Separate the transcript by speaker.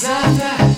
Speaker 1: casada